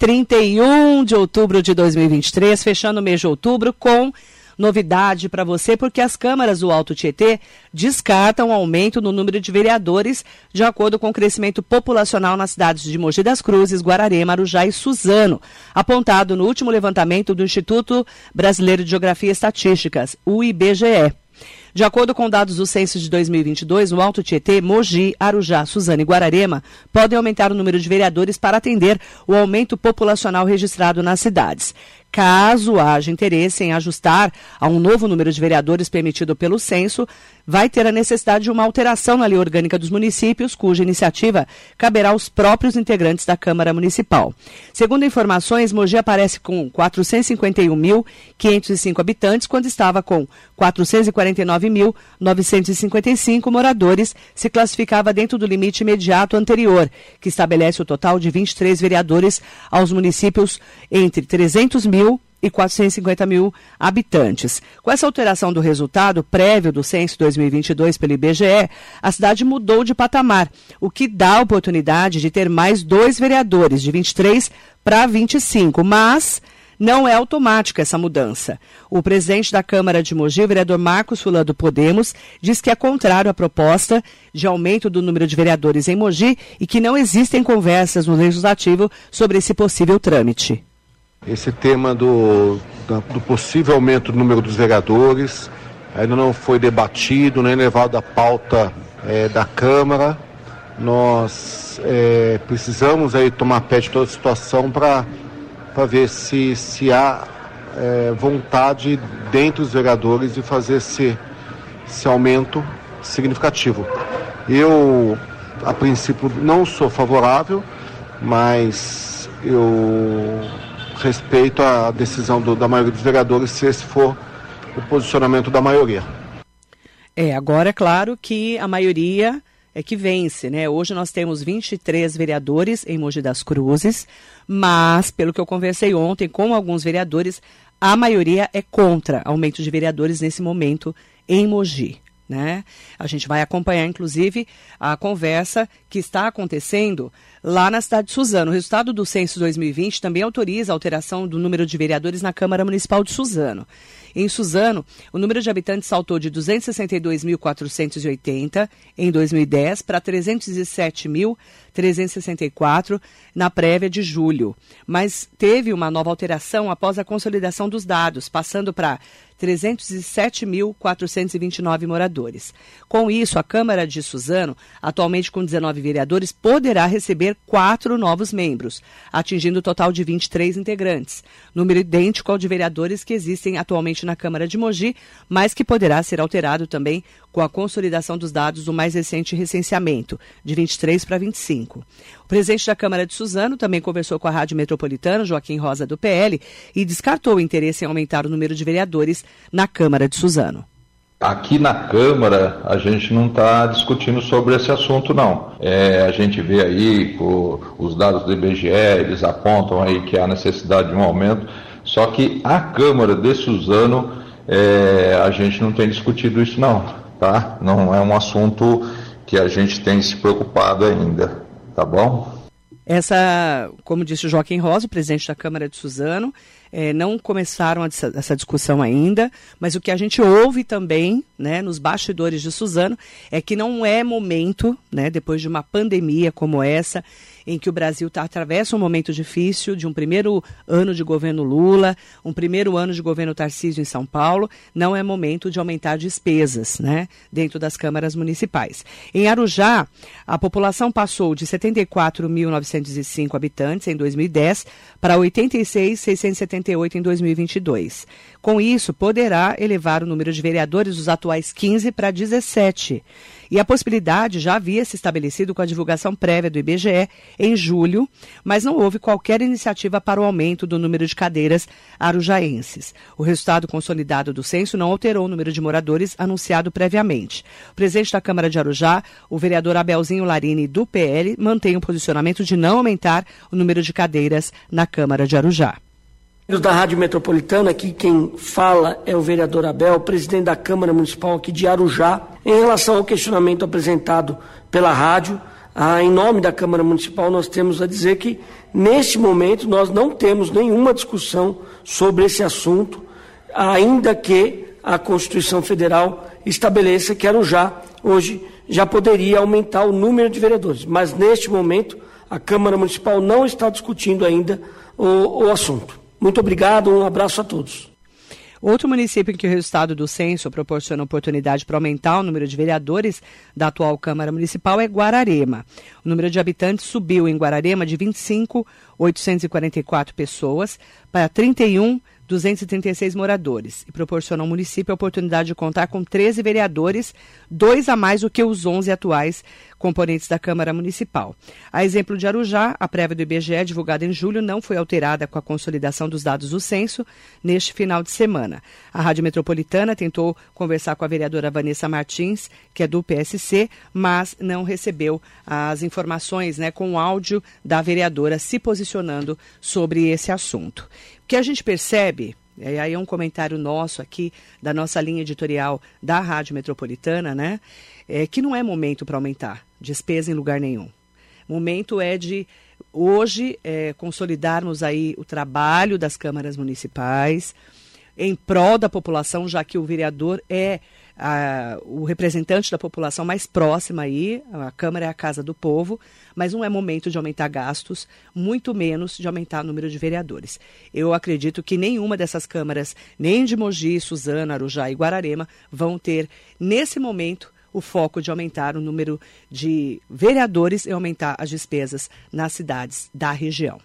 31 de outubro de 2023, fechando o mês de outubro com novidade para você, porque as câmaras do Alto Tietê descartam aumento no número de vereadores, de acordo com o crescimento populacional nas cidades de Mogi das Cruzes, Guararema, Arujá e Suzano, apontado no último levantamento do Instituto Brasileiro de Geografia e Estatísticas, o IBGE. De acordo com dados do censo de 2022, o Alto Tietê, Mogi, Arujá, Suzano e Guararema podem aumentar o número de vereadores para atender o aumento populacional registrado nas cidades. Caso haja interesse em ajustar a um novo número de vereadores permitido pelo censo, vai ter a necessidade de uma alteração na lei orgânica dos municípios, cuja iniciativa caberá aos próprios integrantes da Câmara Municipal. Segundo informações, Mogi aparece com 451.505 habitantes, quando estava com 449.955 moradores, se classificava dentro do limite imediato anterior, que estabelece o total de 23 vereadores aos municípios entre 300 mil e 450 mil habitantes. Com essa alteração do resultado prévio do censo 2022 pelo IBGE, a cidade mudou de patamar, o que dá a oportunidade de ter mais dois vereadores, de 23 para 25, mas não é automática essa mudança. O presidente da Câmara de Mogi, vereador Marcos Fulano Podemos, diz que é contrário à proposta de aumento do número de vereadores em Mogi e que não existem conversas no Legislativo sobre esse possível trâmite. Esse tema do, do possível aumento do número dos vereadores ainda não foi debatido, nem levado à pauta é, da Câmara. Nós é, precisamos aí tomar pé de toda a situação para ver se, se há é, vontade dentre os vereadores de fazer esse, esse aumento significativo. Eu, a princípio, não sou favorável, mas eu respeito à decisão do, da maioria dos vereadores, se esse for o posicionamento da maioria. É, agora é claro que a maioria é que vence, né? Hoje nós temos 23 vereadores em Mogi das Cruzes, mas, pelo que eu conversei ontem com alguns vereadores, a maioria é contra aumento de vereadores nesse momento em Mogi. Né? A gente vai acompanhar, inclusive, a conversa que está acontecendo lá na cidade de Suzano. O resultado do censo 2020 também autoriza a alteração do número de vereadores na Câmara Municipal de Suzano. Em Suzano, o número de habitantes saltou de 262.480 em 2010 para 307.364 na prévia de julho. Mas teve uma nova alteração após a consolidação dos dados, passando para 307.429 moradores. Com isso, a Câmara de Suzano, atualmente com 19 vereadores, poderá receber quatro novos membros, atingindo o total de 23 integrantes, número idêntico ao de vereadores que existem atualmente na Câmara de Mogi, mas que poderá ser alterado também com a consolidação dos dados do mais recente recenseamento, de 23 para 25. O presidente da Câmara de Suzano também conversou com a Rádio Metropolitana, Joaquim Rosa, do PL, e descartou o interesse em aumentar o número de vereadores na Câmara de Suzano. Aqui na Câmara a gente não está discutindo sobre esse assunto não. É, a gente vê aí o, os dados do IBGE, eles apontam aí que há necessidade de um aumento, só que a Câmara de Suzano é, a gente não tem discutido isso não, tá? Não é um assunto que a gente tem se preocupado ainda, tá bom? Essa, como disse o Joaquim Rosa, presidente da Câmara de Suzano, é, não começaram essa, essa, discussão ainda, mas o que a gente ouve também, né, nos bastidores de Suzano, é que não é momento, né, depois de uma pandemia como essa, em que o Brasil tá, atravessa um momento difícil de um primeiro ano de governo Lula, um primeiro ano de governo Tarcísio em São Paulo, não é momento de aumentar despesas né, dentro das câmaras municipais. Em Arujá, a população passou de 74.905 habitantes em 2010 para 86.678 em 2022. Com isso, poderá elevar o número de vereadores dos atuais 15 para 17. E a possibilidade já havia se estabelecido com a divulgação prévia do IBGE em julho, mas não houve qualquer iniciativa para o aumento do número de cadeiras arujaenses. O resultado consolidado do censo não alterou o número de moradores anunciado previamente. O presidente da Câmara de Arujá, o vereador Abelzinho Larini, do PL, mantém o posicionamento de não aumentar o número de cadeiras na Câmara de Arujá da Rádio Metropolitana, aqui quem fala é o vereador Abel, presidente da Câmara Municipal aqui de Arujá, em relação ao questionamento apresentado pela rádio Ah, em nome da Câmara Municipal, nós temos a dizer que, neste momento, nós não temos nenhuma discussão sobre esse assunto, ainda que a Constituição Federal estabeleça que já hoje já poderia aumentar o número de vereadores. Mas, neste momento, a Câmara Municipal não está discutindo ainda o, o assunto. Muito obrigado, um abraço a todos. Outro município em que o resultado do censo proporciona oportunidade para aumentar o número de vereadores da atual Câmara Municipal é Guararema. O número de habitantes subiu em Guararema de 25.844 pessoas para 31 236 moradores e proporciona ao município a oportunidade de contar com 13 vereadores, dois a mais do que os 11 atuais componentes da Câmara Municipal. A exemplo de Arujá, a prévia do IBGE, divulgada em julho, não foi alterada com a consolidação dos dados do censo neste final de semana. A Rádio Metropolitana tentou conversar com a vereadora Vanessa Martins, que é do PSC, mas não recebeu as informações né, com o áudio da vereadora se posicionando sobre esse assunto. O que a gente percebe e aí é um comentário nosso aqui da nossa linha editorial da Rádio Metropolitana, né? É que não é momento para aumentar despesa em lugar nenhum. Momento é de hoje é, consolidarmos aí o trabalho das câmaras municipais em prol da população, já que o vereador é a, o representante da população mais próxima aí, a Câmara é a casa do povo, mas não é momento de aumentar gastos, muito menos de aumentar o número de vereadores. Eu acredito que nenhuma dessas câmaras, nem de Mogi, Suzano, Arujá e Guararema, vão ter, nesse momento, o foco de aumentar o número de vereadores e aumentar as despesas nas cidades da região.